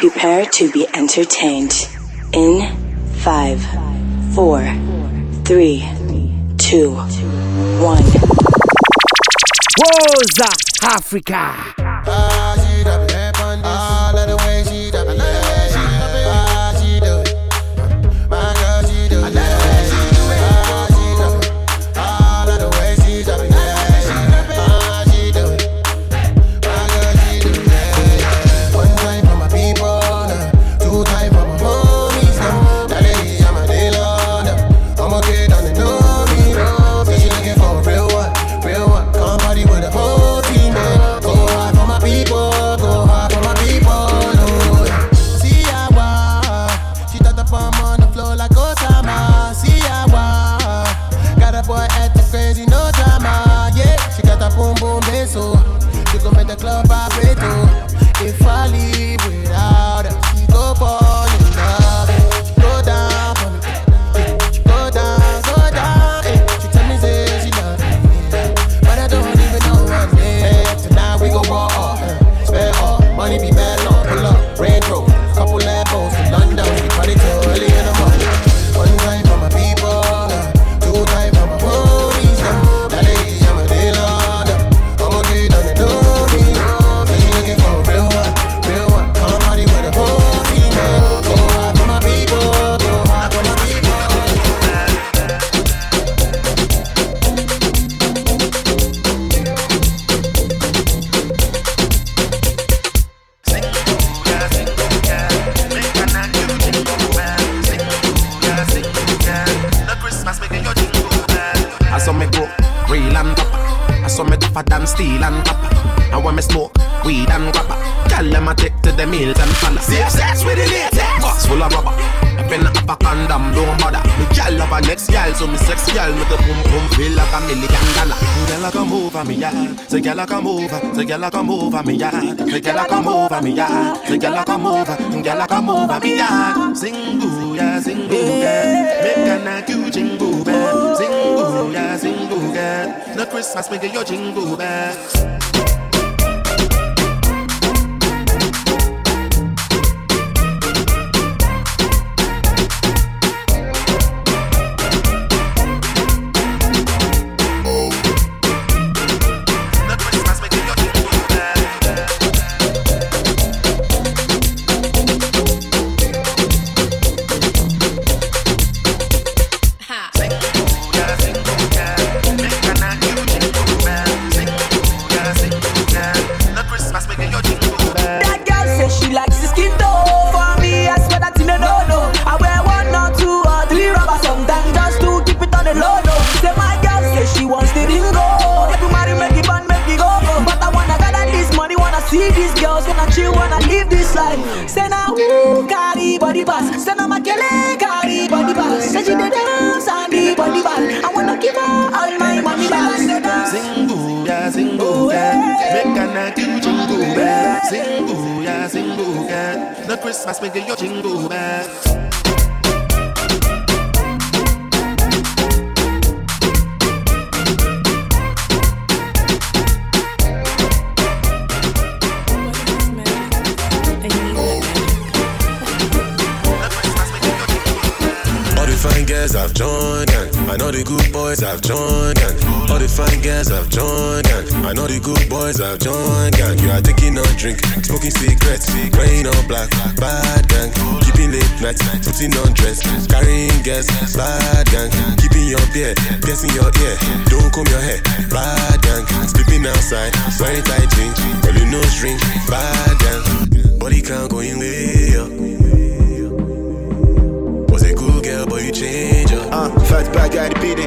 Prepare to be entertained. In five, four, three, two, one. Woza Africa. Ah. Over me yard, say girl I come over, say girl I come over me yard, say girl I come over me yard, say girl I come over, mm, girl I come over me yard. Sing boo ya, sing boo girl, make a knock jingle bell, sing boo ya, sing boo girl. No Christmas, make your jingle bells. No Christmas, make your jingle bells. Girls I've joined, and I know the good boys I've joined, and all the fine girls I've joined, and I know the good boys I've joined, gang. You are taking no drink, smoking cigarettes, black, bad gang. Keeping late nights, putting on dress, carrying gas, bad gang. Keeping your beard, piercing your ear, don't comb your hair, bad gang. Sleeping outside, wearing tight jeans, rolling no string, bad gang. Body count going way up. Was a good girl, but you change up. Uh, fat bad guy, the PD.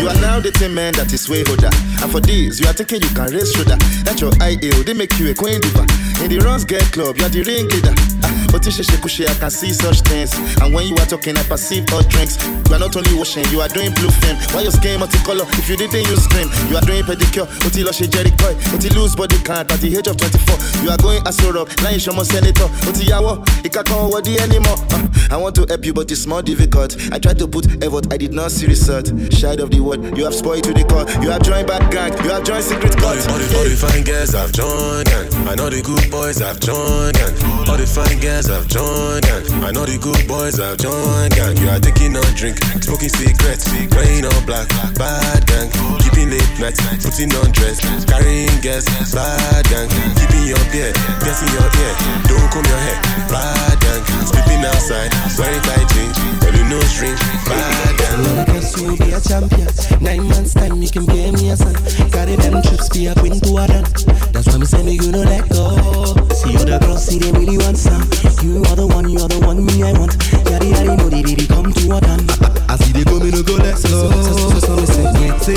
You are now the dating man that is way older. And for this, you are thinking you can raise shoulder. That's your ideal, they make you a queen diva. In the runs get club, you are the ring leader. But she I can see such things. And when you are talking, I perceive all drinks. You are not only washing, you are doing blue film. Why your skin multicolor? If you didn't, you scream. You are doing pedicure, until she jerry But you lose body count at the age of 24. You are going as a rock, now you show more senator. Until yawo, it can't come the anymore. Uh, I want to help you, but it's more difficult. I tried to put effort, I did not see result. Shade of the word, you have spoiled to the core. You have joined bad gang, you have joined secret cult. All the, all the, all the fine girls I've joined, and I know the good boys I've joined, and all the fine girls players have joined gang. I know the good boys have joined gang. You are taking a drink, smoking cigarettes, playing all black, bad gang. Keeping late nights, putting on dress, carrying guests, bad gang. Keeping your beer, piercing your ear, don't comb your hair, bad gang. Sleeping outside, wearing tight jeans, only no string, bad gang. Lord, I guess you be a champion. Nine months time, you can pay me a son. Carry them trips, be a queen to a done. That's why me say me you know let go. See other girls, see they really want some. You are the one, you are the one me I want. Yadi yadi know the baby come to a tan. I see they go, me no go that slow. Say, say, say,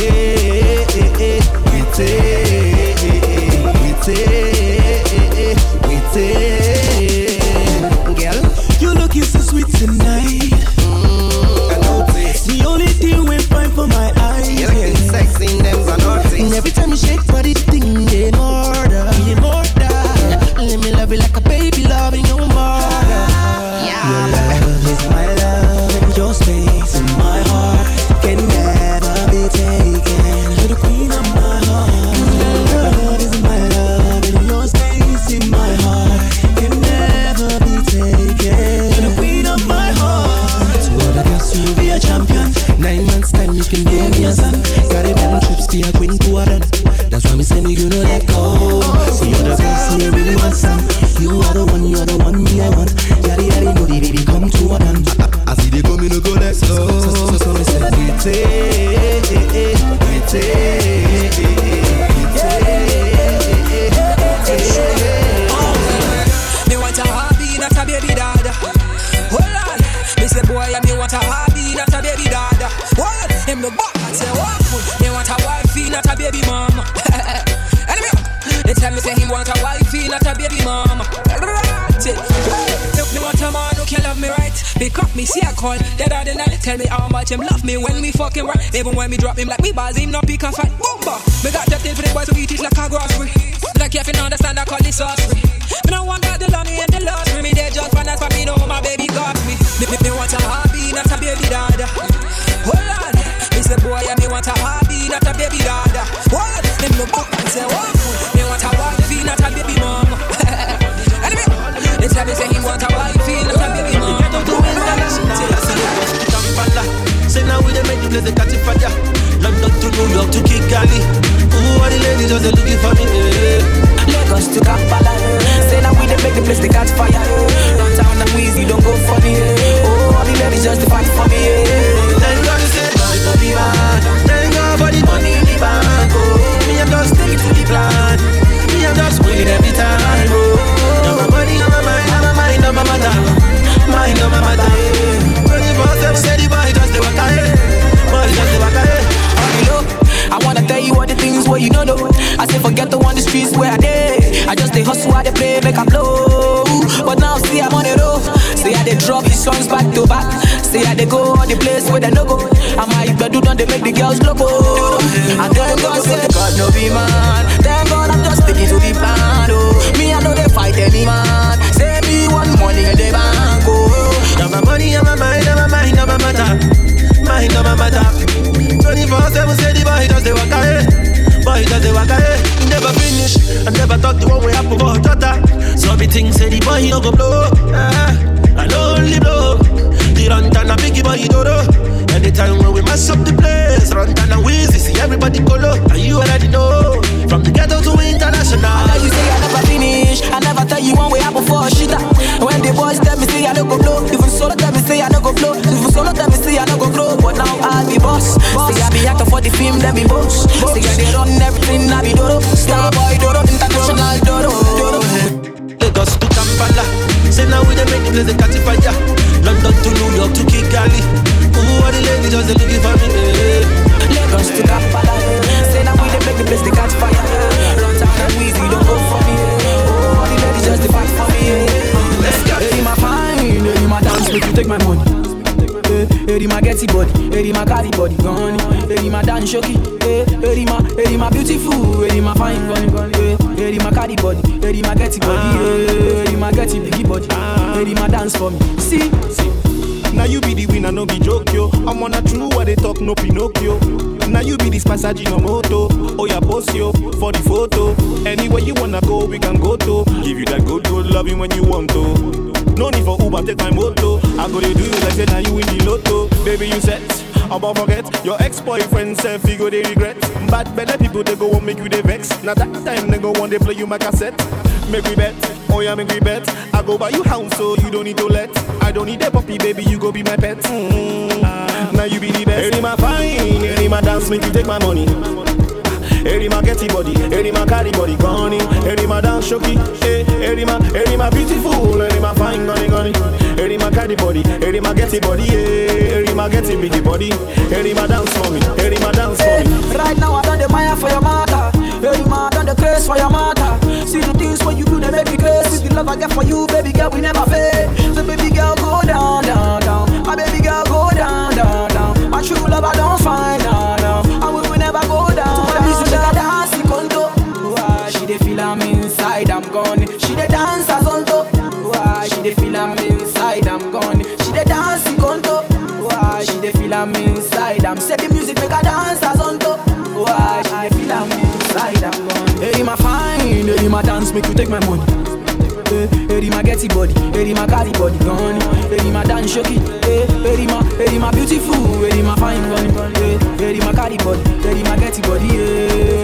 say, say, say, girl, you lookin' so sweet tonight. Mm, it's the only thing we find for my eyes. Sexy, them's a naughty. In every time we shake. tell me how much him love me when we fucking right. Even when we drop him like we balls, him not pick a fight. Boomba! Me got that thing for the boys who eat it like a grocery. Like you can understand, I call this us. just looking for me. Eh. Lagos to Kampala, eh. say now we dey make the place they catch fire. Eh. on the streets where I live, I just they hustle, I play, make I blow. But now see I'm on the road. See I they drop these songs back to back. See I they go on the place where they no go. And my I do not they make the girls loco. I thank God, say God no be man. Then God. I for the photo. Anywhere you wanna go, we can go to. Give you that good, good loving when you want to. No need for Uber, take my moto. I go to do you like say now you in the lotto. Baby, you set. About forget your ex-boyfriend self, you go they regret. Bad better people they go and make you they vex. Now that time they go one they play you my cassette. Make we bet, oh yeah, make we bet. I go buy you house so you don't need to let. I don't need a puppy, baby, you go be my pet. Mm-hmm. Uh, now you be the best. Any my fine, any my dance, make you take my money. Every man get body, every man carry body gone Every man dance shoki, eh, every man, every man beautiful, every man fine gone gone Every man carry body, every man get body, eh, every man get big body. Every man dance for me, every man dance for me. Right now I done the fire for your mother. Every man done the grace for your mother. See the things when you do, they make me grace With the love I get for you, baby girl, we never fade. So baby girl, go down, down, down. My baby girl, go down, down, down. My true love I don't find I'm inside I'm Say the music make a dancers on top. Why I feel I'm inside I'm gone. Hey, my fine. Hey, my dance make you take my money. Hey, hey, my getty body. Hey, my carry body gone. Hey, my dance shoki. Hey, hey, my, hey, my beautiful. Hey, my fine gone. Hey, hey, my carry body. Hey, my getty body Hey.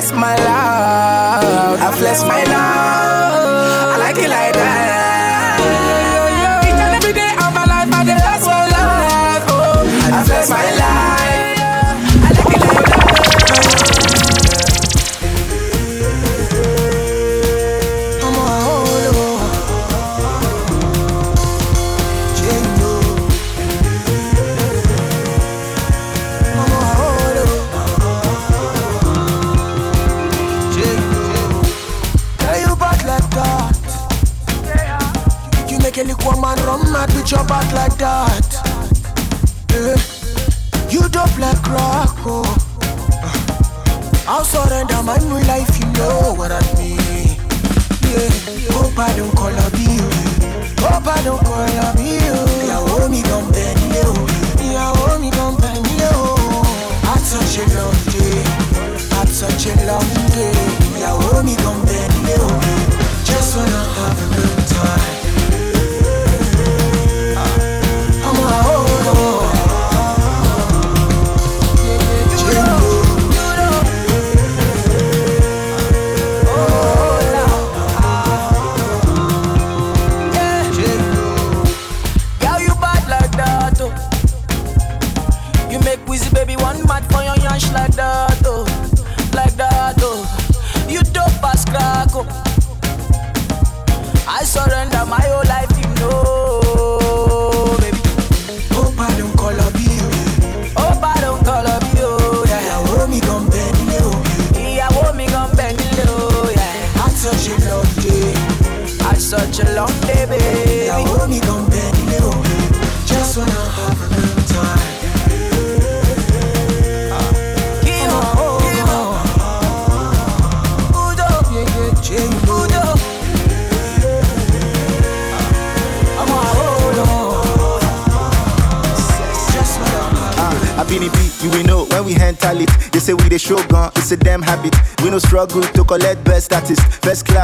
That's my life. your back like that.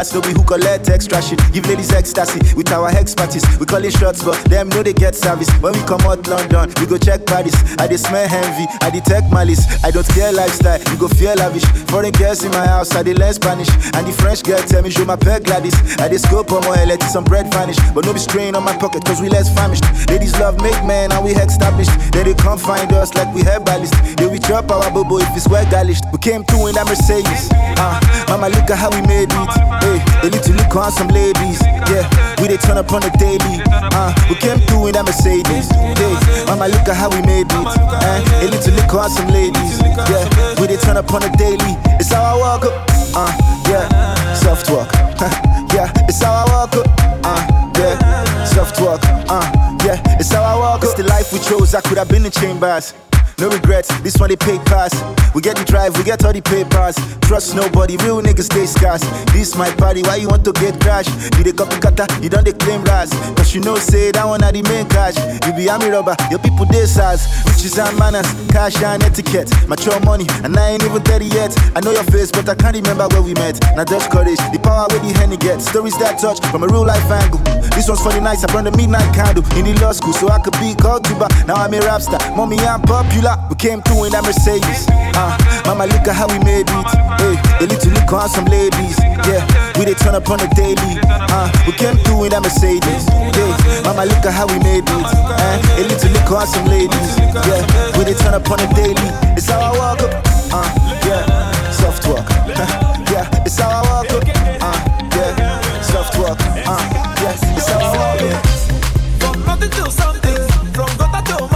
Class, no be who collect extra shit. Give ladies ecstasy with our expertise. We call it shots, but them know they get service. When we come out London, we go check Paris. I dey smell envy, I detect malice. I don't care lifestyle, you go feel lavish. Foreign girls in my house, I dey learn Spanish. And the French girl tell me show my peg Gladys. I dey scope on my let some bread vanish. But no be strain on my pocket, cause we less famished. Ladies love make man, and we established. Then they come find us like we have herbalist. Then we drop our bobo if it's well garnished. We came through in that Mercedes. Uh, mama, look at how we made it. Hey, they need to look on some ladies. Yeah, we they turn up on the daily. Uh, we came through in that Mercedes. Hey, mama, look at how we made it. Uh, they need to look on some ladies. Yeah, we they turn up on the daily. It's how I walk up. Uh, yeah, soft walk. yeah, it's how I walk up. Uh, yeah, soft walk. Uh, yeah, it's how I walk up. It's the life we chose. I could have been in chambers. No regrets, this one they pay pass. We get the drive, we get all the papers. Trust nobody, real niggas stay scarce. This my party, why you want to get crash? You the copy cutter, you don't they claim ras. Cause you know, say that one are the main cash. You be army robber, your people they size. Riches and manners, cash and etiquette. Mature money, and I ain't even 30 yet. I know your face, but I can't remember where we met. Now just courage, the power where the henny gets. Stories that touch from a real life angle. This one's for the nights, I burn the midnight candle in the law school, so I could be called to. Now I'm a rap star, mommy, I'm popular. We came through in that Mercedes. Uh, mama, look at how we made it. Hey, they to look on some ladies. Yeah, we they turn up on the daily. Uh, we came through in that Mercedes. Hey, mama, look at how we made it. Uh, they need to look on some ladies. Yeah, we they turn up on the daily. It's how I walk up. Uh, yeah, soft walk. yeah, it's how I walk up. Uh, yeah, soft walk. Uh, yeah, it's how I walk up. From nothing to something, from gutter to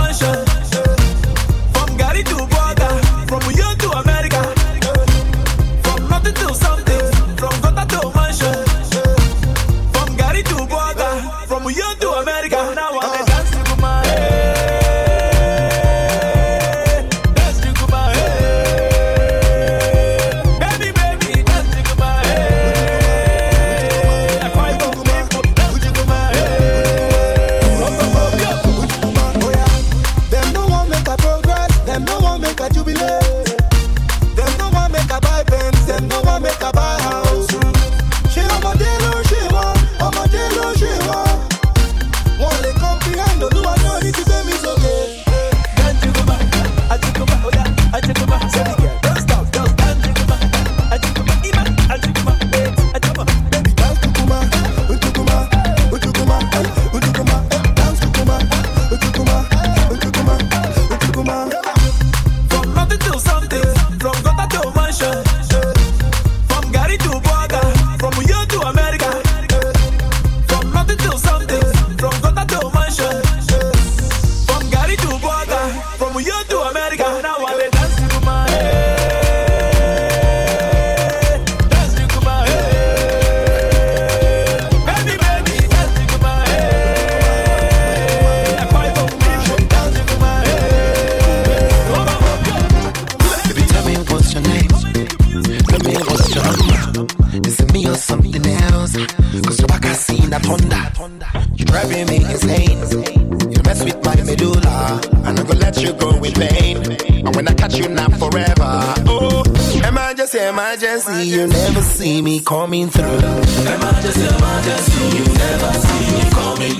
emergency, you never see me coming through. Emergency, emergency, you never see me coming.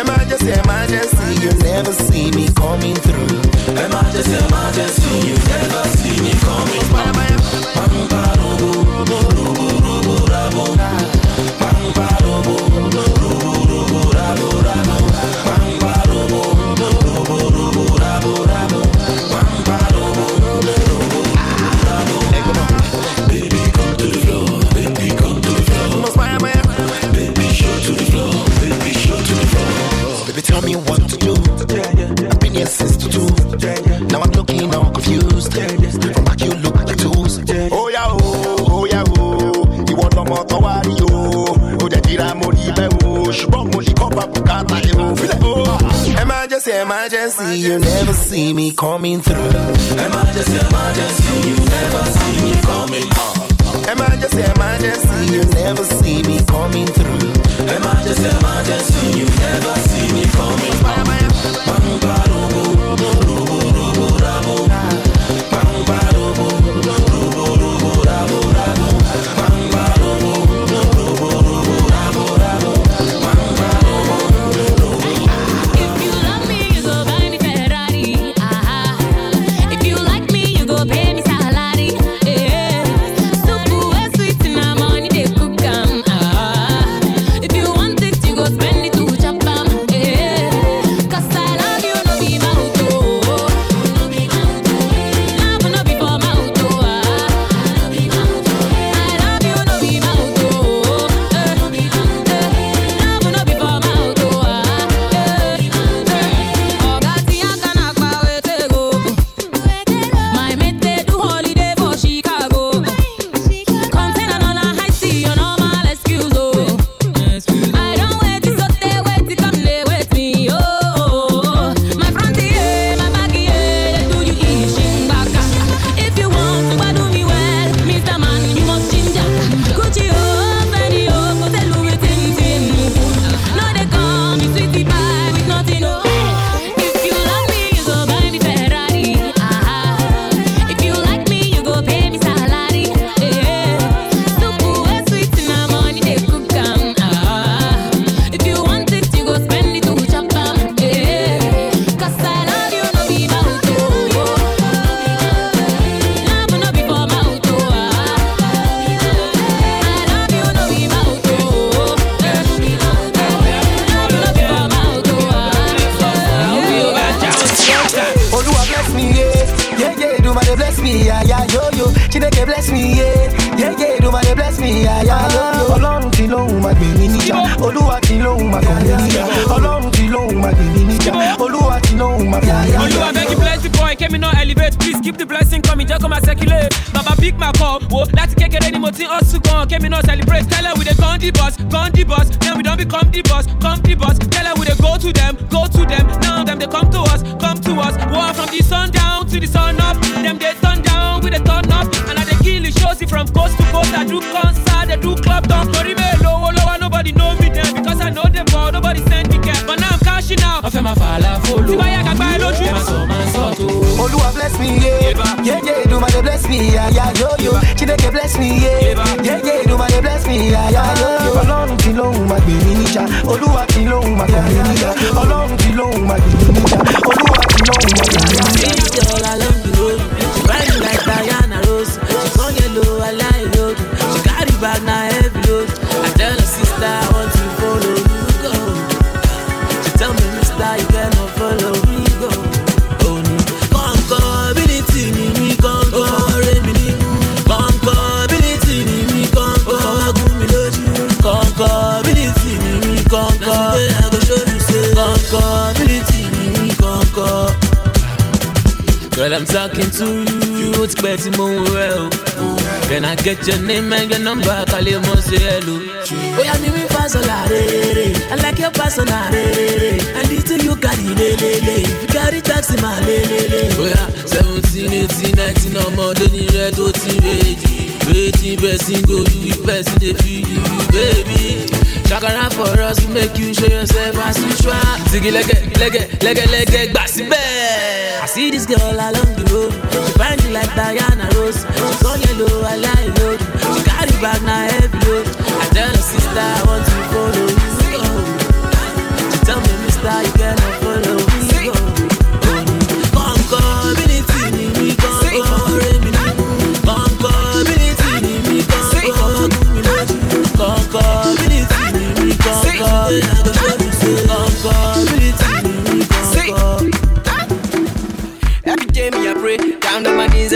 Emergency, emergency, you never see yo. Ọlọ́run ti lóhùn máa gbè mí níjà. Olúwa ti lóhùn máa kàn mí níjà. Ọlọ́run ti lóhùn máa gbè mí níjà. Olúwa ti lóhùn máa kàn mí níjà. Olúwa beg you bless the boy, kémi náà elevate, please keep the blessing coming, jẹ́ kó máa circulate. Bàbá big man kọ̀ wo láti kékeré ni mo ti ń hustle gan, kémi náà celebrate. Tẹ́lẹ̀ we dey gun the boss, gun the boss, then we don become the boss, come the boss. Tẹ́lẹ̀ we dey go to them, go to them, now them dey come to us, come to us. War from the sun down to the sun up, them dey turn down, we dey turn up. And I dey kill the shows from coast to coast, I do concert, they do club down. Torí mi lówó lọ́wọ́, nobody know me then, because I know them ball, nobody send me care. But now I'm cashing out. Ọ̀fẹ́ máa fà á láfolo. Tí báyà kàgbá ẹ lójú. Ẹ máa sọ, máa sọ tó. Olúwa bless me, yeah, yeah, yeah. Do my bless me, yeah, yeah, yo yo. Chineke bless me, yeah, yeah, yeah. Do my bless me, yeah, yeah, yo yo. Ọlọ́run ti lóhùn máa gbè mí níjà. Olúwa ti lóhùn máa kàn mí níjà. Ọlọ́run ti lóhùn máa gbè mí níjà. Olúwa ti lóhùn máa gbè mí níjà. Bag heavy load. I tell her sister I want to follow you go. She tell me Mister you cannot follow me go. Oh no, ni ni mi kọ́ńkọ́ ọ̀gùn mi lójú. Ni kọ́ńkọ́. I go show you say concability ni mi kọ́ńkọ́. Girl, I'm talking to you. Ti pẹ́ tí mo ń rẹ̀ o. Can I get your name and your number? Kálí mo ṣe hello. Bóyá mi mi fa sọ̀la rere. I like your persona rere. And the thing you carry lelele. You carry taxi ma lelele. Bóyá seventeen eighteen nineteen ọmọdé ní rẹ̀ tó ti rèjì. Wetin person go do if person dey feel you, baby. Shakara for us to make you show yourself as you try. Ziggy lẹ́gẹ̀ lẹ́gẹ̀ lẹ́gẹ̀ lẹ́gẹ̀ gbà síbẹ̀. See this girl along the road. She find me like Diana Rose. She come yellow low, I lie low. She carry back now heavy load. I tell her sister I want to follow you. She tell me, Mister, you cannot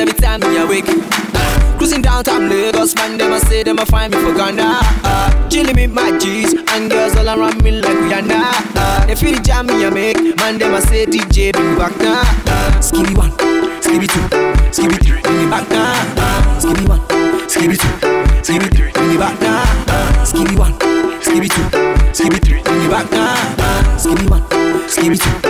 every time me awake. Cruising downtown Lagos, man, them I say them I find me for Ghana. Uh, chilling with my G's and girls all around me like Rihanna. Uh, they feel the jam me I make, man, them I say DJ bring back now. Uh, skibby one, skibby two, skibby three, bring me back now. Uh, skibby one, skibby two, skibby three, bring me back now. Uh, skibby one, skibby two, skibby three, bring me back now. Uh, skibby one, skibby two,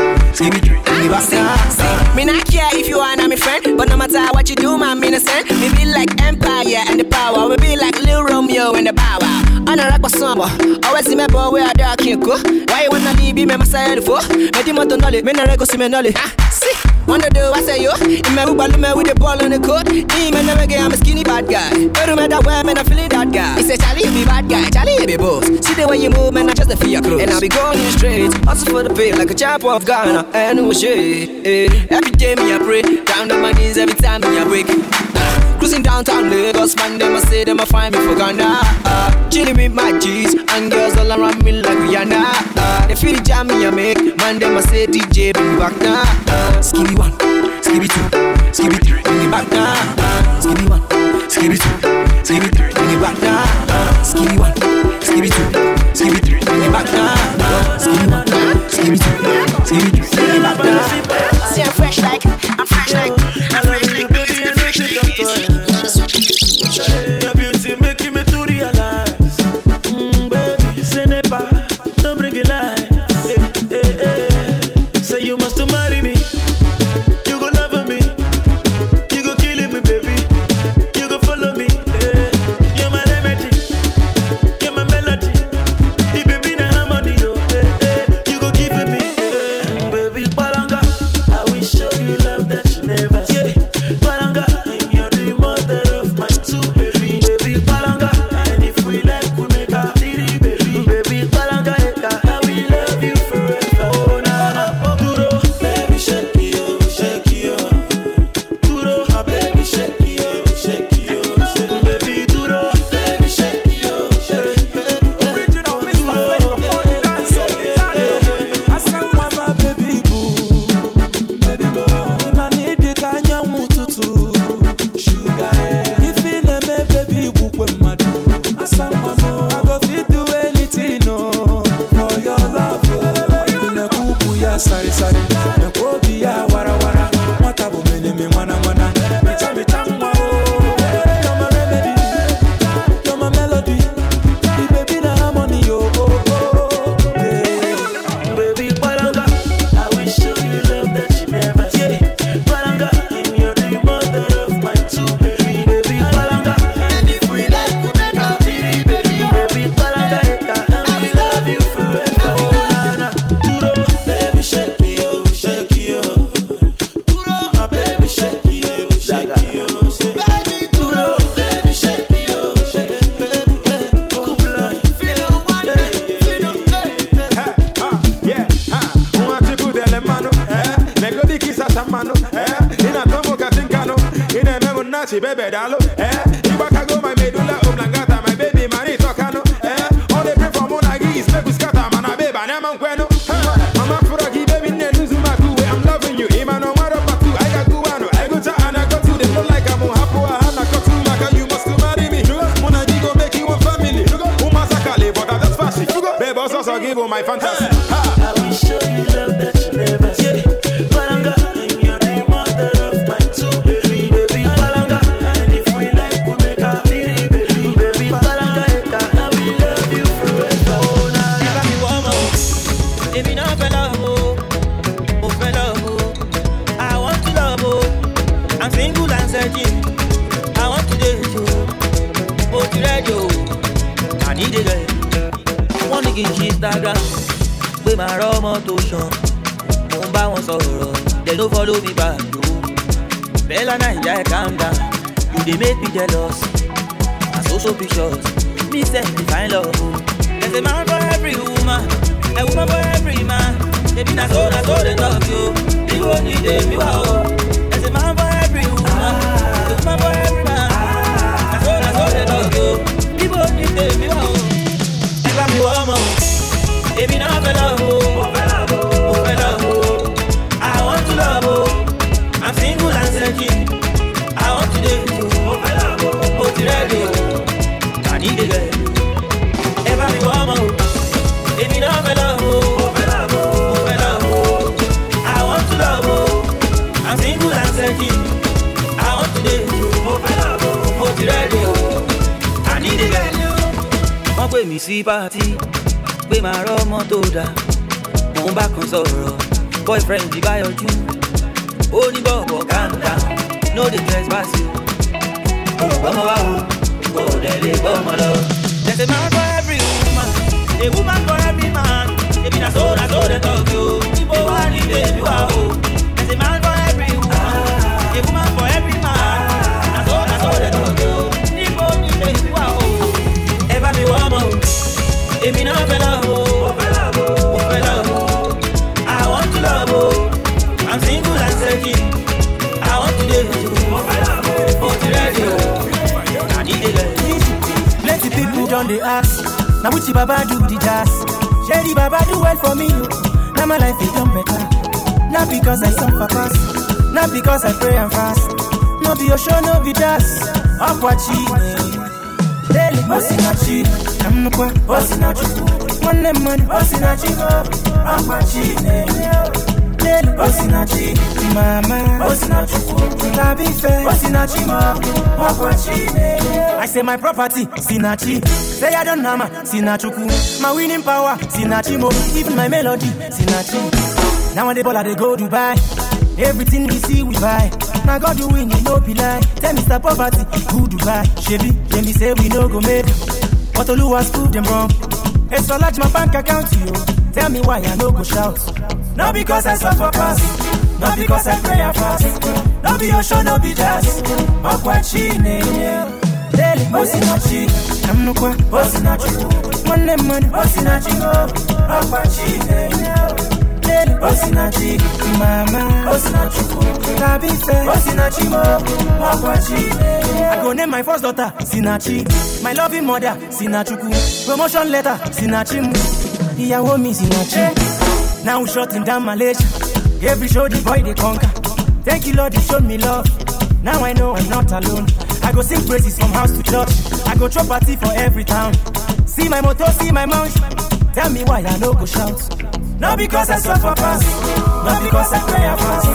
what you do, my innocent. Me be like Empire and the power. We be like Lil Romeo and the power. On a rock with samba, always see me boy where I dark can't go. Why you wanna leave me, my side for? Me di moto nolly, me na rego see me. Ah, see, wanna do I say yo? In me uba me with the ball on the court. Never get I'm a skinny bad guy. Every man that way, man I feeling that guy. He say Charlie, you be bad guy, Charlie, you be boss. See the way you move, man, I just a fear clothes. And I be going in straight, hustle for the pay like a champ of Ghana. And no shit. eh. Every day me I pray, down on my knees every time me I wake. Cruising downtown Lagos, man, them I say them I find me for Ghana. Uh, chilling with my G's and girls all around me like Rihanna. Uh, they feel the jam me I make, man, them I say DJ bring back now. Uh, skibby one, skibby two, skibby three, bring me back now. Uh, skibby one, skibby two, skibby three, bring me back now. Uh, skibby one, skibby two, skibby three, bring me back now. Uh, skibby one, skibby two, skibby three, nachi bebe dalo, eh, ibaka go my medulla oblongata, my baby mani tokano, eh, all they pray for monagi is make we scatter, man, a baby, na man kweno, eh, mama furagi, baby, ne luzu makuwe, I'm loving you, imano maro patu, I got guano, I go to and I go to, they flow like I'm on hapu, I hana kotu, maka, you must marry me, monagi go make you one family, umasakale, but that's fashion, baby, also give you my fantasy, I will show you love that make me jealous. I so so pictures. Me say me find love. There's a man for every woman, a woman for every man. Baby na so na so they talk yo. People need them you are. Sí pàtí pé màá rọ́mọ tó dáa. Mò ń bá kan sọ̀rọ̀ boyfriend bí bá yọjú. Ó ní bọ̀bọ̀ down no dey trespass you. Ọmọ wa o, kò dẹ̀ lè gbọ́mọ lọ. There's a man for every woman, a woman for every man. Ebi na so na so dey talk yo. Ibo wa ni baby wa o. don dey ask, na which baba do the? Shey the baba do well for me oh. now my life e don better. not because I suffer pass, not because I pray and fast. No be Osho, no be jazz, Akwachi. Daily Osinachi, Namnukwa, Osinachi. Nwanne mmadụ, Osinachi, Akwachi. Daily Osinachi, Mama, Osinachi. Labife, Osinachi, Akwachi. I say my property, Sinachi. Say I don't nama, Sinachuku. My winning power, Sinachi mo. Even my melody, Sinachi. Now on the ball, I dey go Dubai. Everything we see, we buy. Now God do win, you no be lie. Tell Mr. Poverty, who Dubai? Shebi, then me say we no go make. But Oluwa's prove them wrong. It's so large my bank account, you. Tell me why I no go shout. Not because I suffer pass, not because I pray fast. No be Osho, no be jazz. Akwachi, ne. Daily, Osinachi, Namnukwa, Osinachi. Nwanne mmadụ, Osinachi, Akwachi, ne. Daily, Osinachi, Mama, Osinachi. Labife, Osinachi, Akwachi, ne. I go name my first daughter, Sinachi. My loving mother, Sinachuku. Promotion letter, Sinachimu. Ìyàwó mi, Sinachi. Eh. Now we shutting down Malaysia. Every show the boy they conquer. Thank you, Lord, you showed me love. Now I know I'm not alone. I go sing praises from house to church. I go throw party for every town. See my motor, see my mouth. Tell me why I no go shout. Not because I suffer pass, not because I pray fast.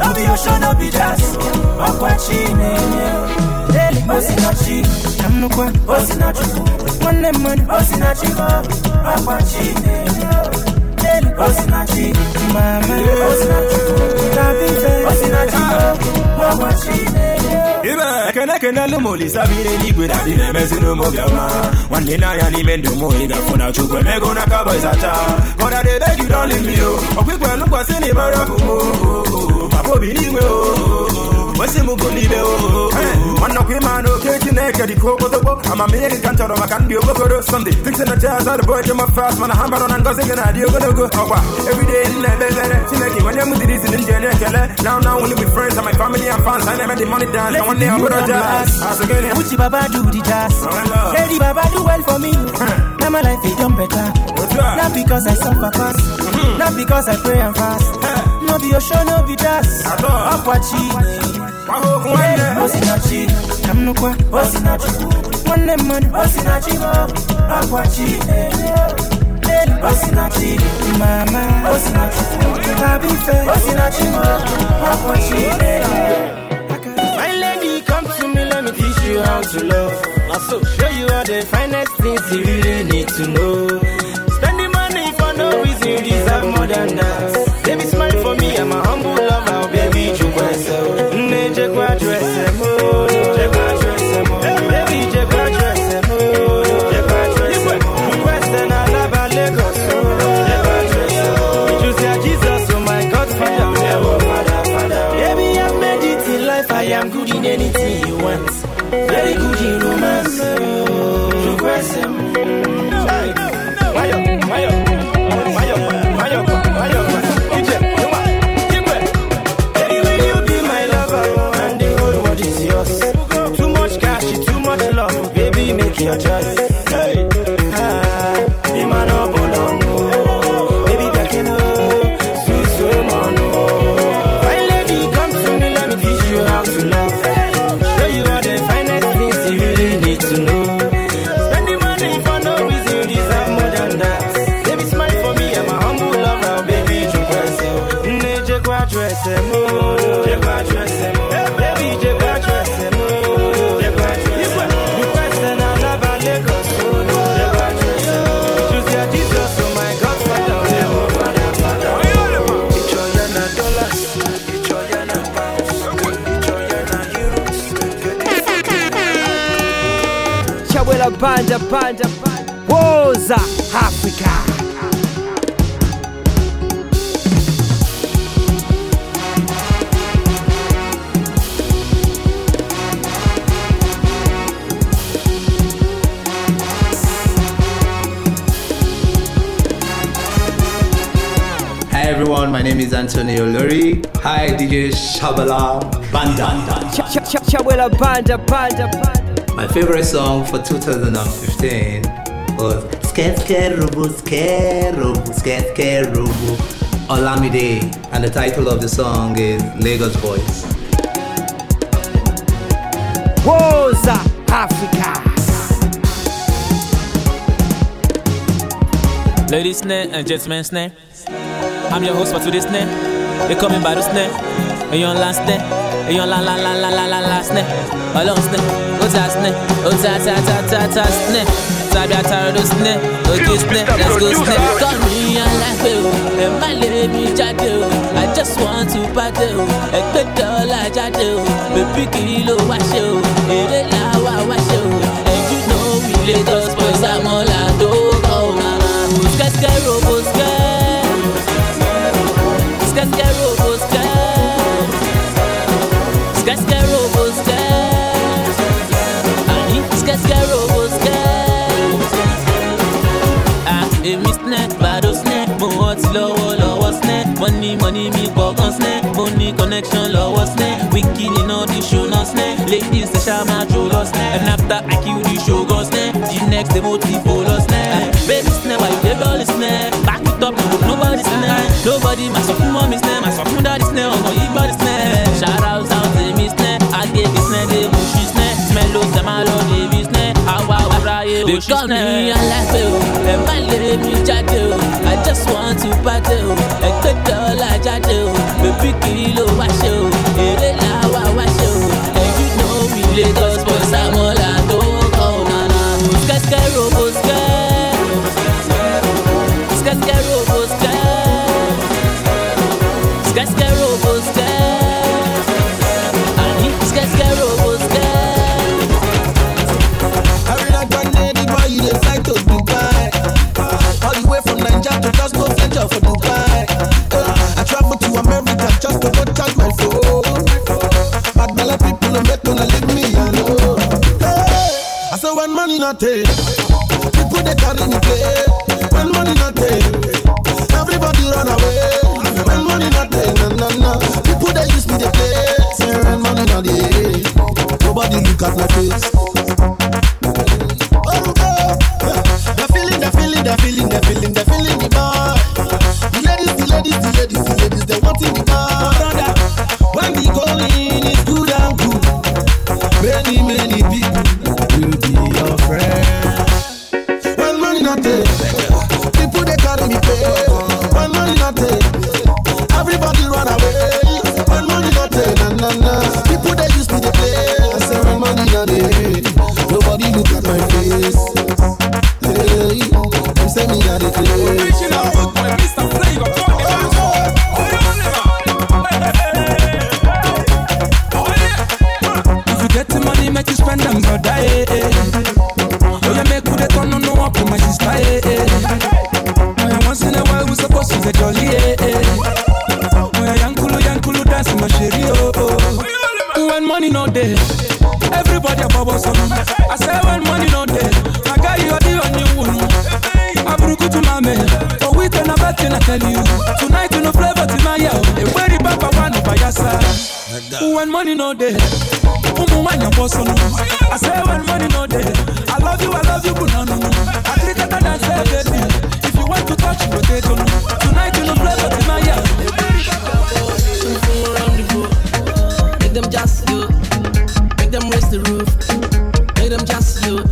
No be Osho, no be jazz. Akwachi, ne, ne. Daily, Osinachi, Osinachi. Nwanne mmadụ, Osinachi, Akwachi, ne, ne. Daily, Osinachi, Mama, Osinachi. Labife, Osinachi, Akwachi, ne, ne. ibe ekene ekene lụmolisa biri eluigwe na dị na-emezi n'ụmụ bịama nwanne n'anya n'ime ndụ mụ ị ga-afụ na chukwu emego na aka bọị zacha gọda dị ebe gị dọlị mmiri oh. o ọkpụkpọ lụkwasị na ịbara bụ m oh. papa obi n'igwe oh. O wesị m bụ n'ibe o nwanne ọkwa ịma na oke chineke dị ka okpotokpo amamihe gị ka m chọrọ maka ndị okpokoro sọnde tikti na jazz ọdụ bọị jema fast mana ha bara na ngọzi gị na-adị ogologo ọkwa everyday m na-ekpe ekpere chineke nwanye m dịrị isi ndị enye ekele now now only with friends and my family and fans. I never the money dance. And one day I'm gonna jazz as again ah, Uchi Baba do the jazz. Oh, Lady Baba do well for me. Now my life is done better. Not because I suffer pass. Mm-hmm. Not because I pray and fast. No be Osho, no be jazz. My lady, come to me, let me teach you how to love. Also, show you all the finest Banja banja. Woza Africa. Hi everyone, my name is Antonio Luri. Hi DJ Shabala Banda. Ch- ch- ch- My favorite song for 2015 was Sket Sket Rubu Sket Rubu Sket Sket Rubu Olamide and the title of the song is Lagos Boys. Woza Africa. Ladies snare and gentlemen snare. I'm your host for today's snare. They coming by the snare. And you on last snare. And you on la la la la la la la snare. Alone snare. Ota snare. Ota ta ta ta ta snare. Tabi ataro snare. Okay snare. Let's go snare. Call me a life and my lady jade o. I just want to party o. Ẹgbẹ́ dọ́là jáde o. Oh, Bébí kì ló wá ṣe o. Èrè làwa wá ṣe o. And you know we Lagos boys tó connection lọ́wọ́ snẹ́. Wíkì nínú the show náà snẹ́. Ladies ṣe ṣá máa jò lọ snẹ́. And after I kill the show gan snẹ́. The next day mo ti fò lọ snẹ́. Baby snẹ́, why you dey dull snẹ́? Back it up, no nobody snẹ́. Nobody máa sọ fún mọ́mí snẹ́, máa sọ fún dáàdì snẹ́, ọmọ oh, yìí gbọ́dọ̀ snẹ́. Shout out out to me snẹ́, Agége snẹ́, dé mo ṣí snẹ́. Smello ṣe máa lọ débi snẹ́. Àwa wúra yé o ṣí snẹ́. They call me alágbé o, ẹ má lè mi jáde o. I just want to party o, ẹgbẹ́ dọ́là jáde o. Í ló not take, people they carry me play. When money not take, everybody run away. When money not take, na na na. People they use me they play. When money not take, nobody look at my face. When money no day, umu when I say when money no day, I love you, I love you, but no no no. I think it and I say baby, if you want to touch, me, go take on. Tonight you no play for tonight, yeah. Make them just you, make them raise the roof, make them just you.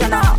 international.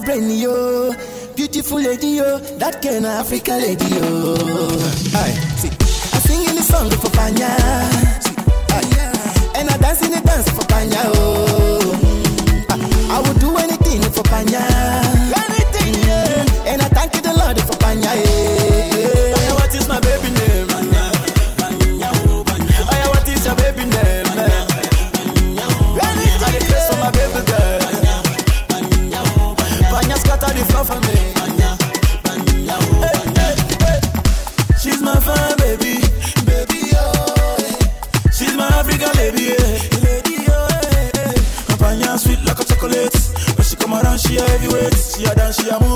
my brain, yo. Beautiful lady, yo. That kind of Africa lady, yo. Aye. te amo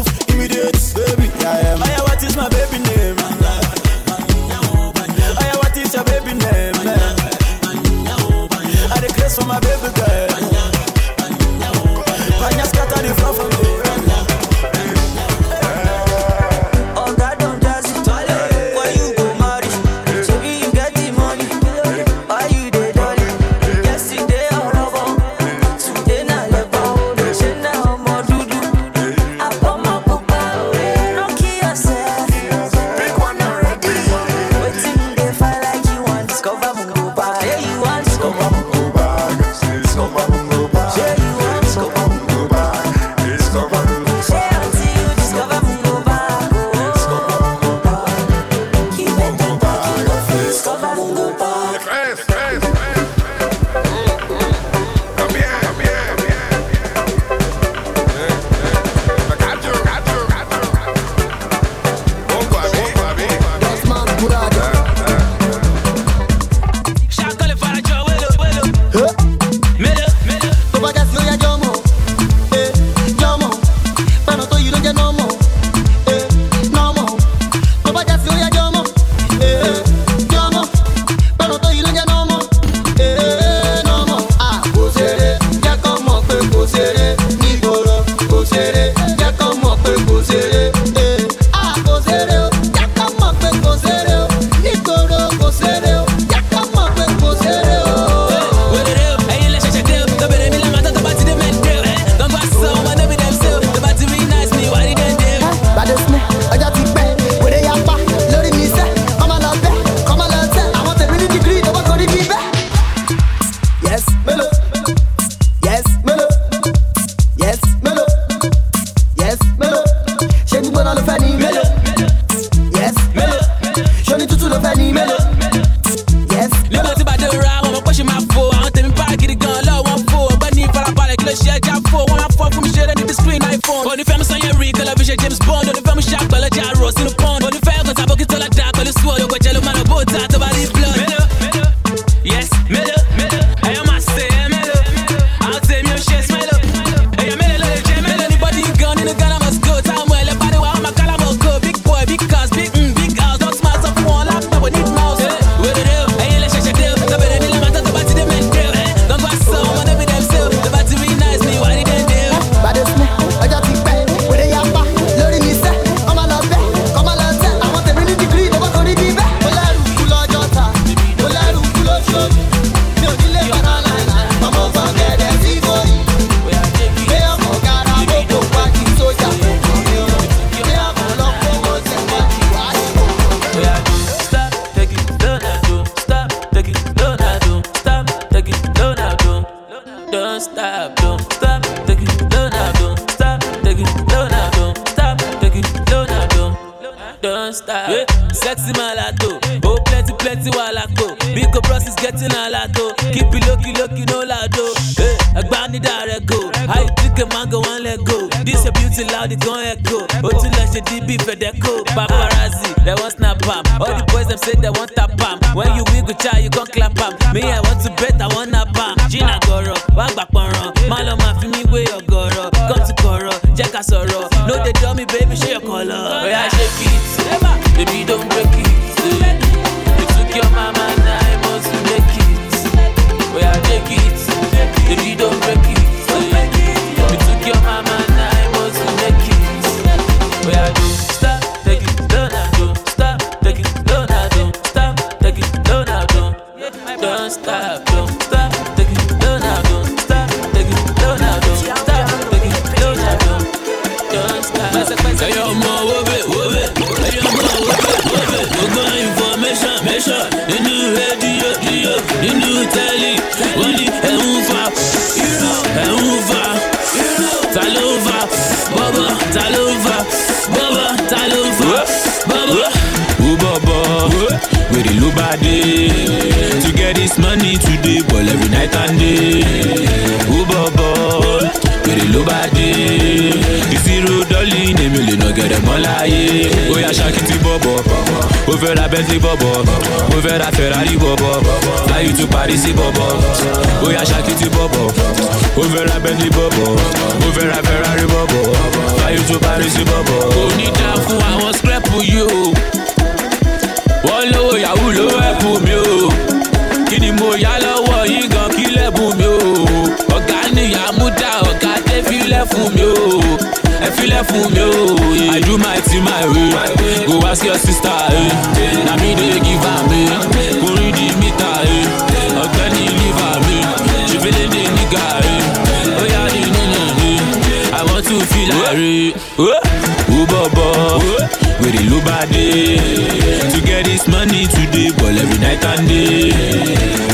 tàǹdé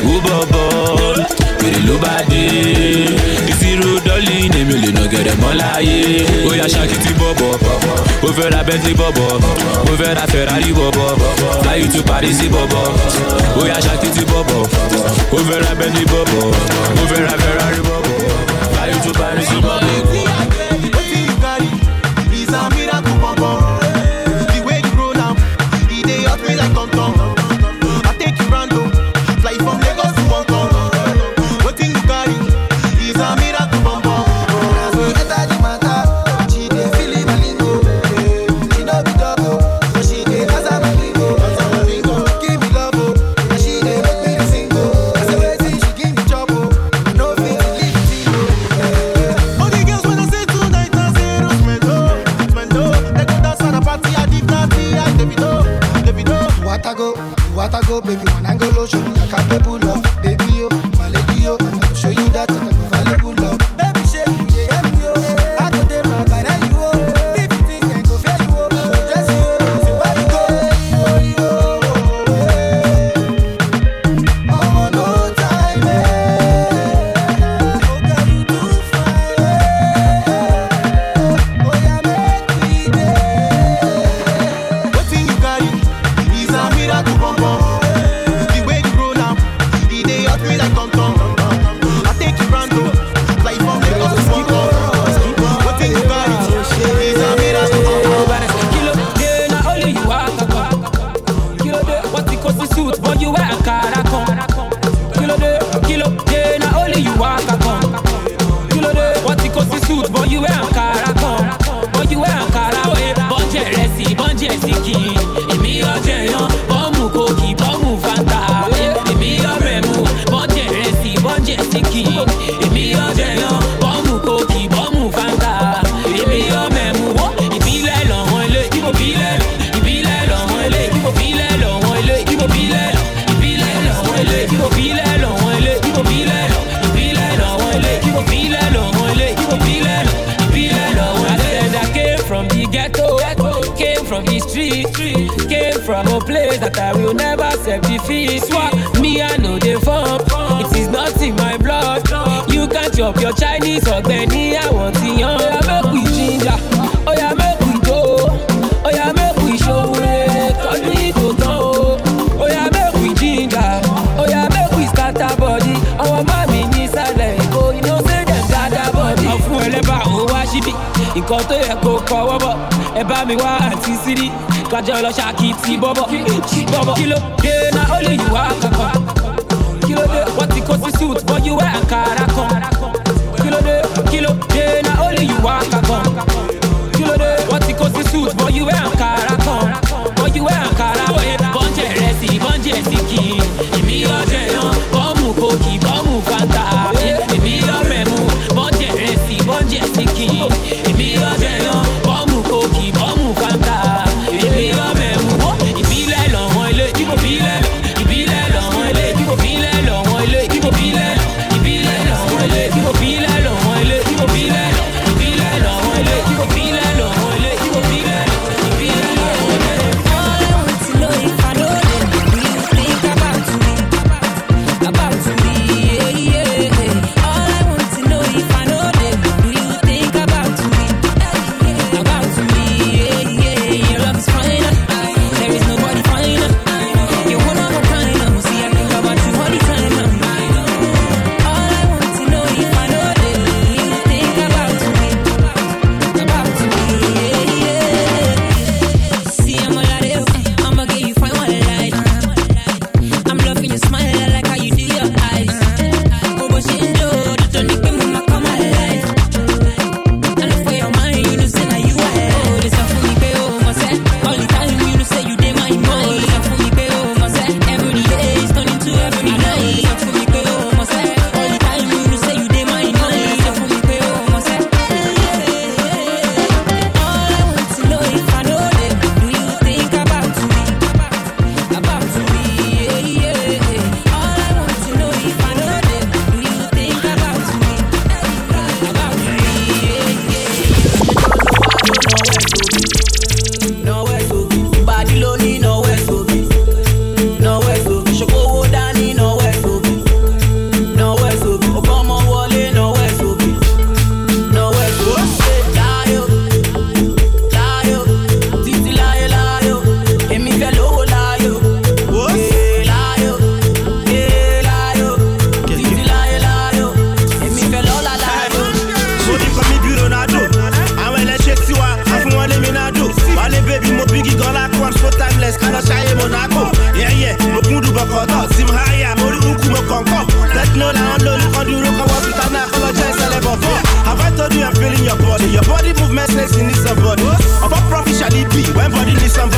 wú bọ̀bọ̀ kèrè ló bá dé. Ìṣirò dọ́lì èmi ò lè nà gẹ̀rẹ̀ mọ́ láyé ó yá ṣáàkì tí bọ̀bọ̀ ó fẹ́ ra bẹ́ntì bọ̀bọ̀ ó fẹ́ ra fẹ̀rari bọ̀bọ̀ fly you to paris bọ̀bọ̀ ó yá ṣáàkì tí bọ̀bọ̀ ó fẹ́ ra bẹ́ntì bọ̀bọ̀ ó fẹ́ ra fẹ̀rari bọ̀bọ̀ fly you to paris. nǹkan tó yẹ kó kọwọ́ bọ̀ ẹ bá mi wá àti sírí. Kájọ ọlọ́ṣà kì í ti bọ́bọ̀ bọ́bọ̀. Kí ló dé na ó lè yìí wá kankan? Kí ló dé wọ́n ti kó sí suit bọ́jú wẹ́ àkàrà kan? Kí ló dé kí ló dé na ó lè yìí wá kankan? Kí ló dé wọ́n ti kó sí suit bọ́jú wẹ́ àkàrà kan? Bọ́jú wẹ́ àkàrà kan. bọ́ńjẹ̀ rẹ̀ sí bọ́ńjẹ̀ sí kì í èmi ọjọ́ ìran bọ́ọ̀mù kò kì í bọ́.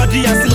dia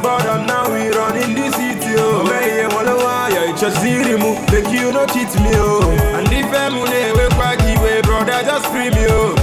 Well, now we run in the city, oh. Where you wanna wire, it's just ziri mu. Make you no cheat me, oh. And if I'm on way, brother, just free me, oh.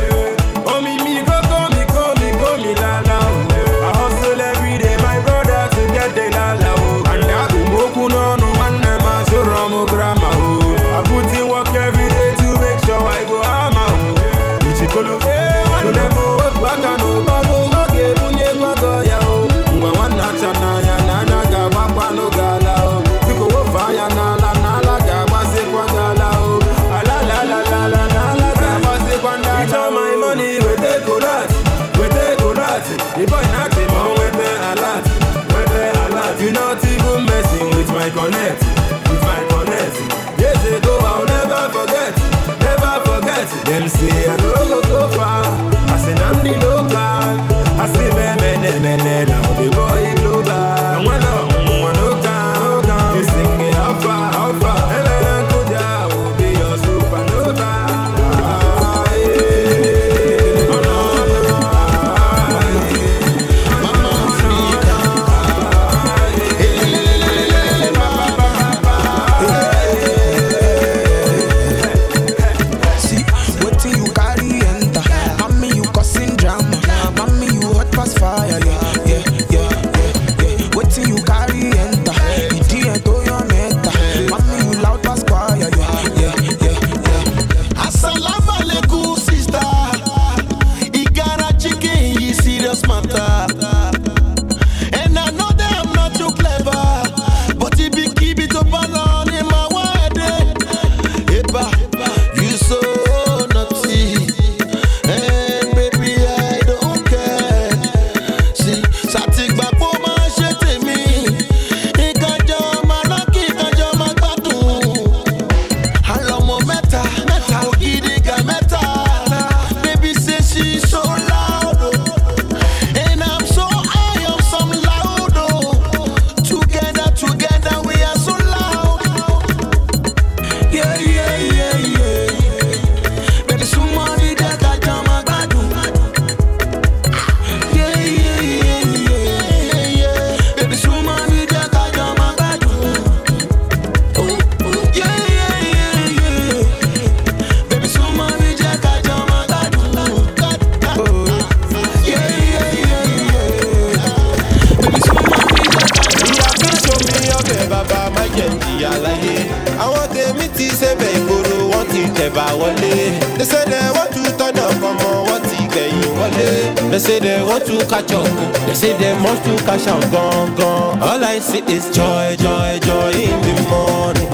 Wọ́n wọlé. They say they want to turn up ọmọ wọ́n ti gbẹ̀yìn wọlé. They say they want to catch up. They say they must to cash out gangan. All I see is joy, joy, joy in the morning.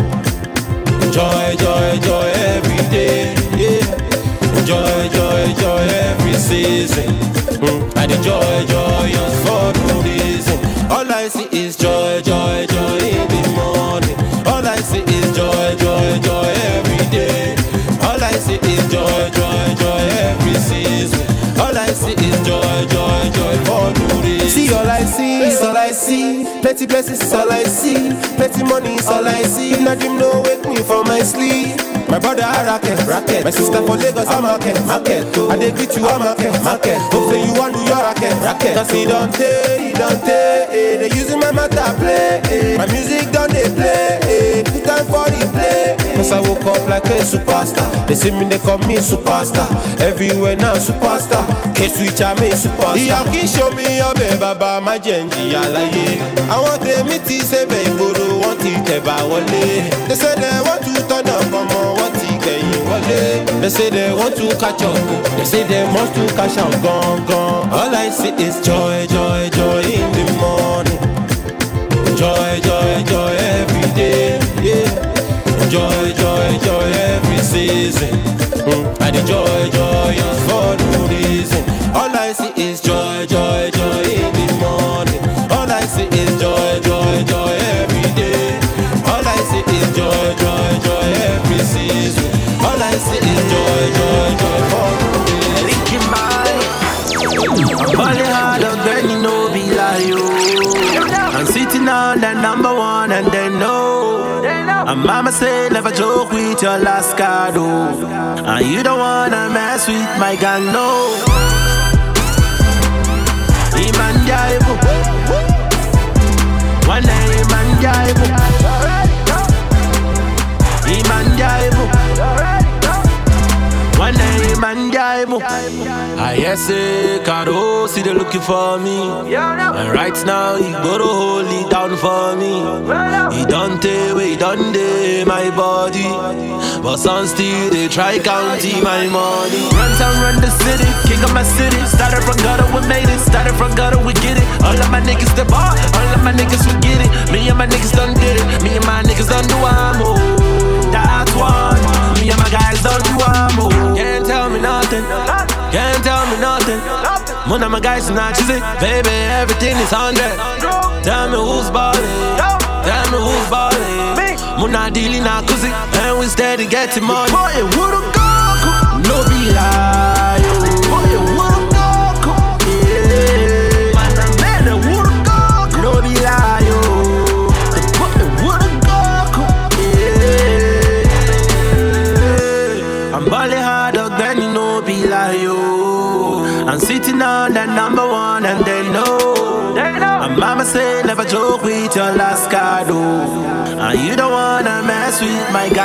Joy, joy, joy every day. Yeah. Joy, joy, joy every season. Mm. And the joy, joy is for no reason. All I see is joy, joy, joy all I see is all I see. Plenty blessings all I see. Plenty money is all I see. Now dream no wake me from my sleep. My brother a racket, racket. My sister for Lagos, I'm market, market. I dey greet you, I'm market, market. Hope say you want do your racket, racket. Cause he don't take, he don't take. Eh. They using my matter play. Eh. My music done they play. Eh. Put time for the play. Cause I woke up like a superstar. They see me, they call me superstar. Everywhere now, superstar. K-switch, I'm a superstar. Ìyá kì í ṣe omi ọbẹ̀ bàbá má jẹ́ ń jìyà láyé. Àwọn tèmi ti ṣẹ̀bẹ̀ ìgboro wọ́n ti tẹ̀bà wọlé. They say they want to turn up ọmọ wọ́n ti gbẹ̀yìn wọlé. They say they want to catch up. They say they must to cash out gangan. All I see is joy, joy, joy in the morning. Joy, joy, joy every day. Joy, joy, joy every season. Mm. And the joy, joy for no reason. All I see is joy, And mama say never joke with your last card, oh. And you don't wanna mess with my gang, no. Iman Jaibu. One day Iman Jaibu. Iman Jaibu. Day Iman Jaibu. I say Karo see they looking for me. And right now he go to hold it down for me. He don't take away, he don't day my body. But some still they try counting my money. Run town, run the city, king of my city. Started from gutter, we made it. Started from gutter, we get it. All of my niggas the bar, all of my niggas we get it. Me and my niggas done did it. Me and my niggas done do I'm. That's one. Me and my guys done do I'm. Can't tell me nothing. Can't tell me nothing. One of my guys is not choosing. Baby, everything is hundred. Tell me who's ballin'. Tell me who's ballin'. Muna dealing na kuzi, and we steady getting money. Boy, it would've go,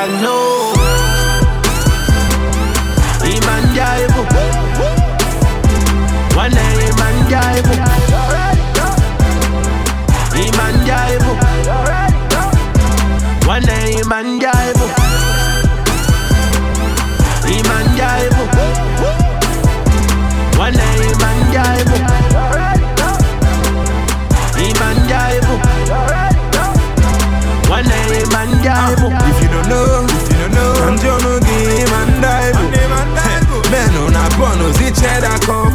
with my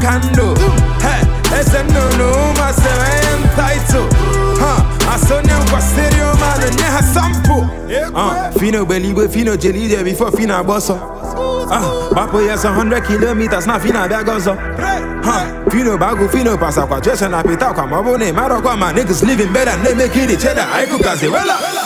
Call candle. Hey, listen, no, no, my seven title. Huh, I saw them for stereo man and yeah, sample. Uh, Fino believe, Fino jelly there before Fina bossa. Ah, Bapo yes, a hundred kilometers, now Fina bagoza. Huh, Fino bago, Fino passa qua, just an appetite, come on, matter what my niggas living better, they make it each other. I cause they well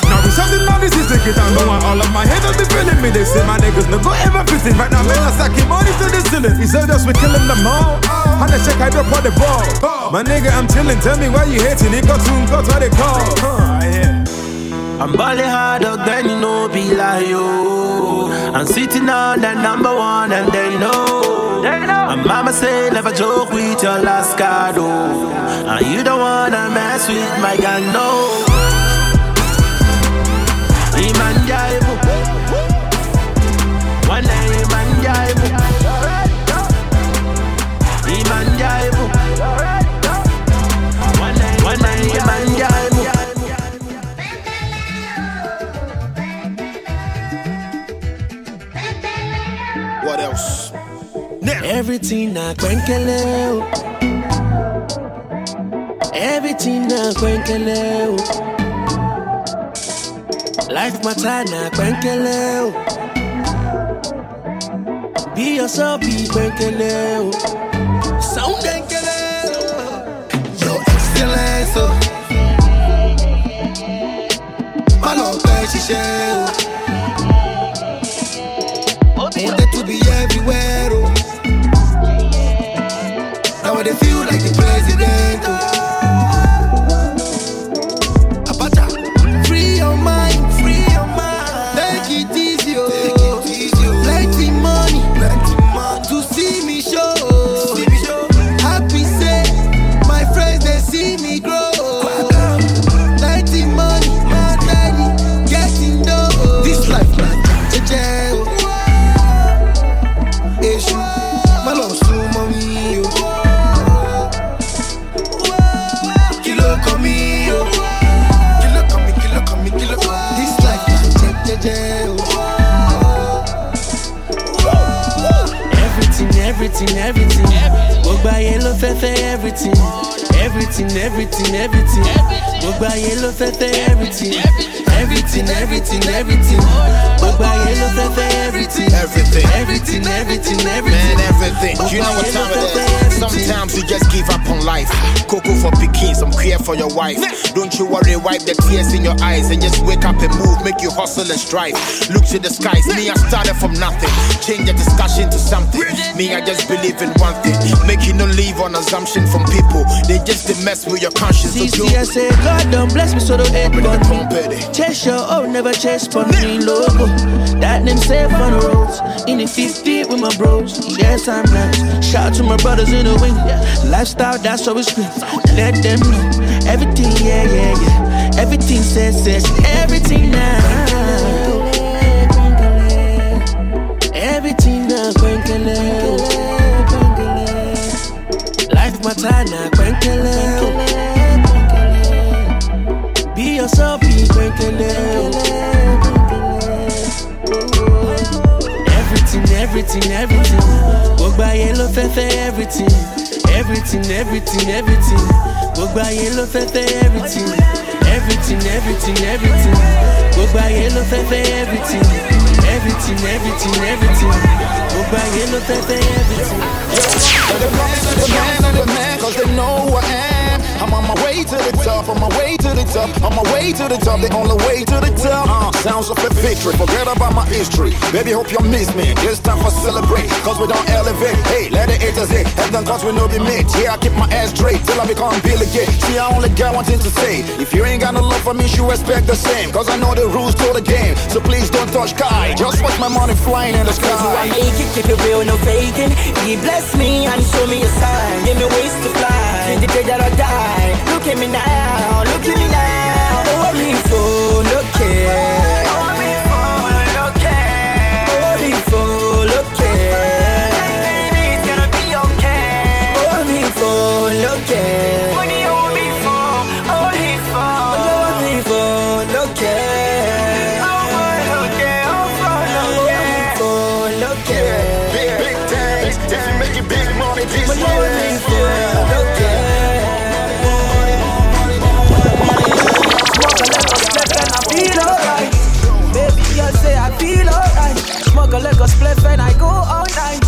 this is the kid and no one all of my haters be feeling me. They say my niggas no go ever fitting. Right now, man, I stacking money to the ceiling. He said us we killing them all. How the check I drop on the ball. My nigga, I'm chilling. Tell me why you hating. It got soon got what they call. Huh, yeah. I'm balling hard, dog, then you know be like yo. I'm sitting on that number one, and they know. They know. And mama say never joke with your last card, oh. And you don't wanna mess with my gun, no. Me man jive. One night me man jive. Me man jive. One man jive. What else? Now. Everything I can Everything I quenkeleo. Life matter na kwenkele o. Be yourself, be kwenkele o. Sound kwenkele o. Excellence o. Má lọ ṣiṣẹ́ o. for your wife. Don't you worry, wipe the tears in your eyes and just wake up and move. Make you hustle and strive. Look to the skies. Me, I started from nothing. Change the discussion to something. Me, I just believe in one thing. Make you no leave on assumption from people. They just they mess with your conscience. So See, I say, God don't bless me, so don't hate With the on pump me. Chase your own, never chase for me, logo. That name safe on the roads. In the 50 with my bros. Yes, I'm nice. Shout out to my brothers in the wing. Lifestyle, that's we scream. Let them know. Everything, yeah, yeah, yeah. Everything says, says, everything now. Everything now. Life matter now, Everything, everything. Gbogbo ayé ló fẹ́ fẹ́ everything. Everything, everything, everything. Gbogbo ayé ló fẹ́ fẹ́ everything. Everything, everything, everything. Gbogbo ayé ló fẹ́ fẹ́ everything. Everything, everything, everything. Gbogbo ayé ló fẹ́ fẹ́ everything. But they promise I'm the man, I'm the man, cause they know who I am. I'm on my way to the top, on my way to the top, on my way to the top, the only way to the top. Uh, sounds of a victory, forget about my history. Baby, hope you miss me. This time for celebrate, cause we don't elevate. Hey, let haters hit, heaven cause we know be made. Yeah, I keep my ass straight till I become Billy Gates. See, I only got one thing to say. If you ain't got no love for me, you expect the same. Cause I know the rules to the game, so please don't touch Kai. Just watch my money flying in the sky. So I make it, keep it real, no faking. He bless me and show me a sign. Give me ways to fly. Till the day that I die. Look at me now, look spliff and I go all night.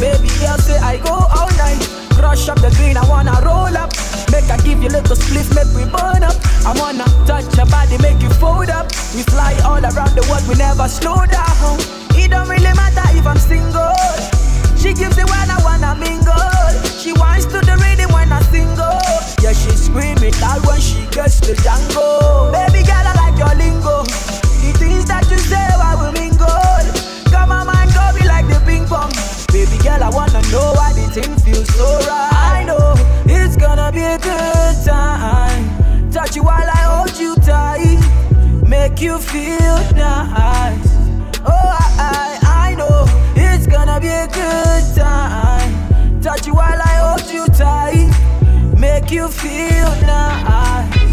Baby girl say I go all night. Crush up the green, I wanna roll up. Make I give you little spliff, make we burn up. I wanna touch your body, make you fold up. We fly all around the world, we never slow down. It don't really matter if I'm single. She gives it when I wanna mingle. She wants to the rhythm when I single. Yeah, she screaming loud when she gets the jango. Baby girl, I like your lingo. The things that you say, girl, I wanna know why the thing feels so right. I know it's gonna be a good time. Touch you while I hold you tight. Make you feel nice. Oh, I, I, I know it's gonna be a good time. Touch you while I hold you tight. Make you feel nice.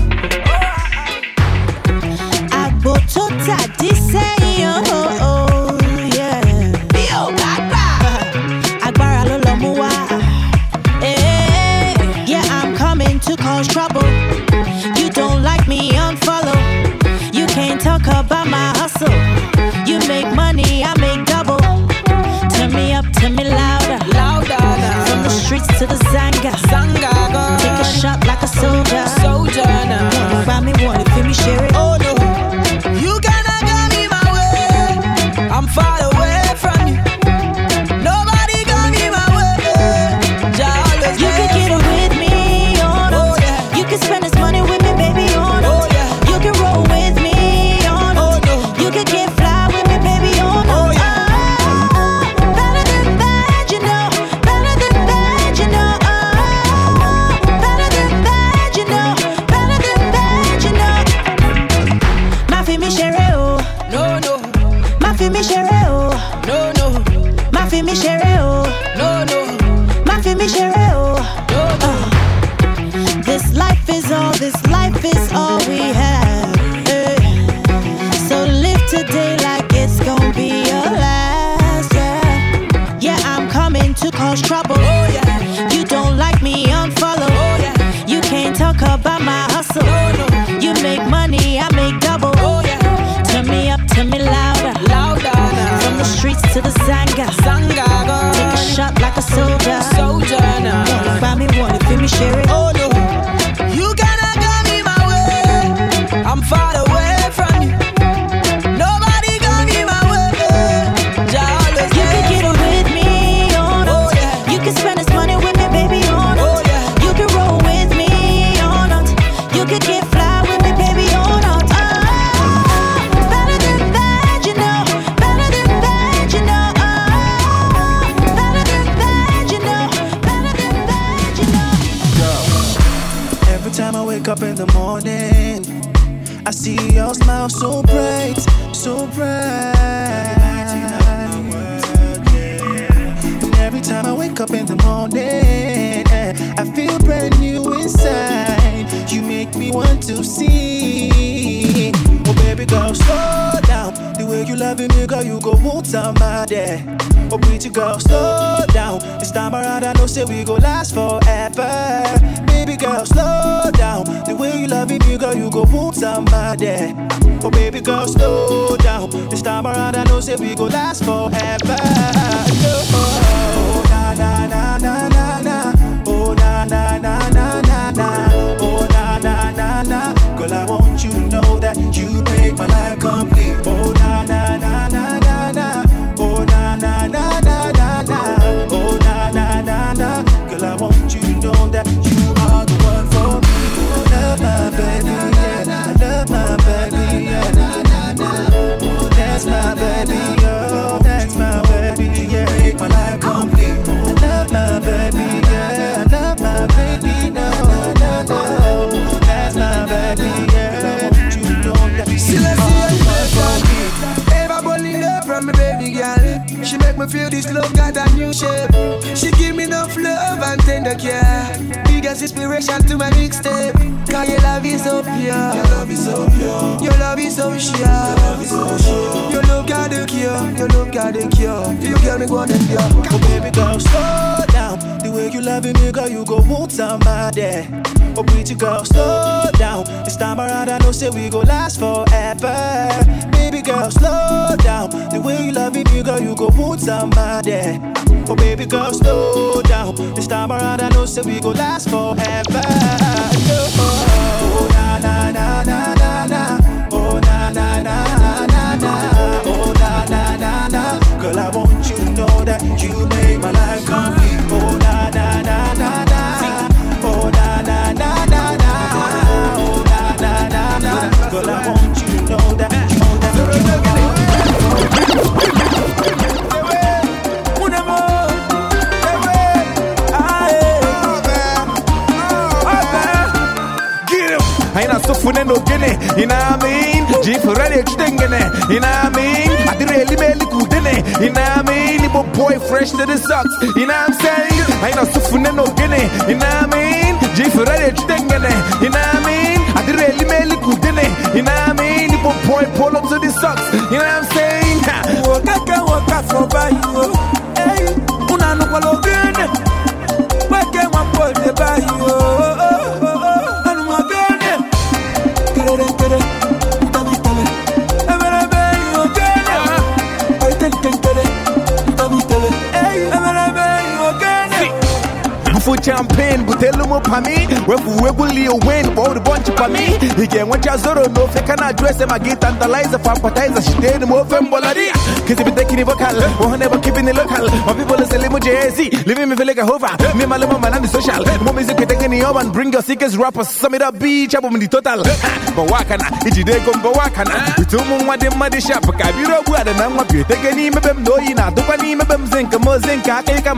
say we go last forever. Baby girl, slow down. The way you love me, girl, you go boom somebody. Oh, baby girl, slow down. This time around, I know say we go last forever. me feel this love got a new shape. She give me enough love and tender care. Biggest inspiration to my next step. Cause your love is so pure. Your love is so pure. Your love is so sure. Your love is so sure. Your love got the cure. Your love got the cure. You girl me go and pure. Oh baby girl, slow down. The way you loving me, girl, you go move somebody. Oh pretty girl, slow down. This time around, I know say we go last forever girl, slow down. The way you love it, girl, you go wound somebody. Oh, baby girl, slow down. This time around, I know, so we go last forever. you know what I mean? Jeep ready extending it, you know what I mean? I did really make good in it, you know what I mean? But boy, fresh to the socks, you know what I'm saying? I ain't no suffering no guinea, you know what I mean? Jeep ready extending it, you know what I mean? I did really make good in it, you know what I mean? But boy, pull up to the socks, you know what I'm saying? Walk up, walk up for by you. Champagne butelu mu pami wefu wegu win for the bunch me he get one zoro no fake can address him I get tantalizer she did mo fem bolari be taking it vocal oh never keeping it local. My people is selling jay living me feel like a hover me my little man on the social. More music we the urban bring your sickest rappers sum it up beach on the total. But wakana ijide go go wakana bitumu nwa dị mma dị sharp ka biro ogbu ada na nwa bi etege n'ime be m na oyi na-atụkwa n'ime be m zinc mo zinc aka ịka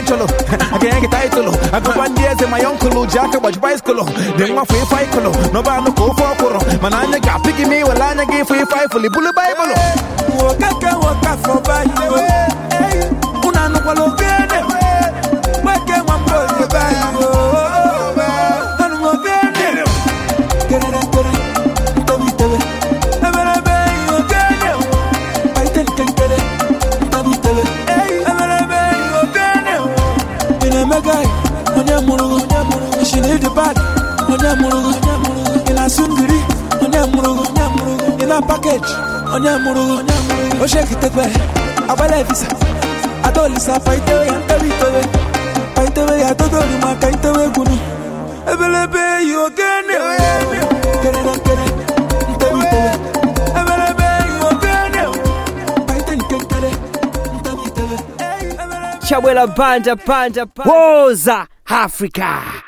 mana njụ na-ajụ n'ime be m mana nwa ife anyị chụlụ aka enye gị taịtụlụ agụkwa ndị eze ma yọnkụlụ ji aka gbaji baiskụlụ dị nwafọ ife aikụlụ n'ọba anụ ka ofe ọkwụrụ mana anya ga-apị gị ma iwere anya gị ịfụ ife aịfụlụ ibulu baịbụlụ Wokaka waka for bayo Una no kwalo gene Weke mambo ye bayo Anu Onye murugu Ina sunduri Onye murugu Ina package Onye murugu O shake it ekwe Abale visa Adolisa Paitewe ya ntabitewe Paitewe ya totoli maka itewe gunu Ebelebe yo gene Gene na gene Ntabitewe Ebelebe yo gene Paite nkekere Chabwela banja banja banja. Woza Africa.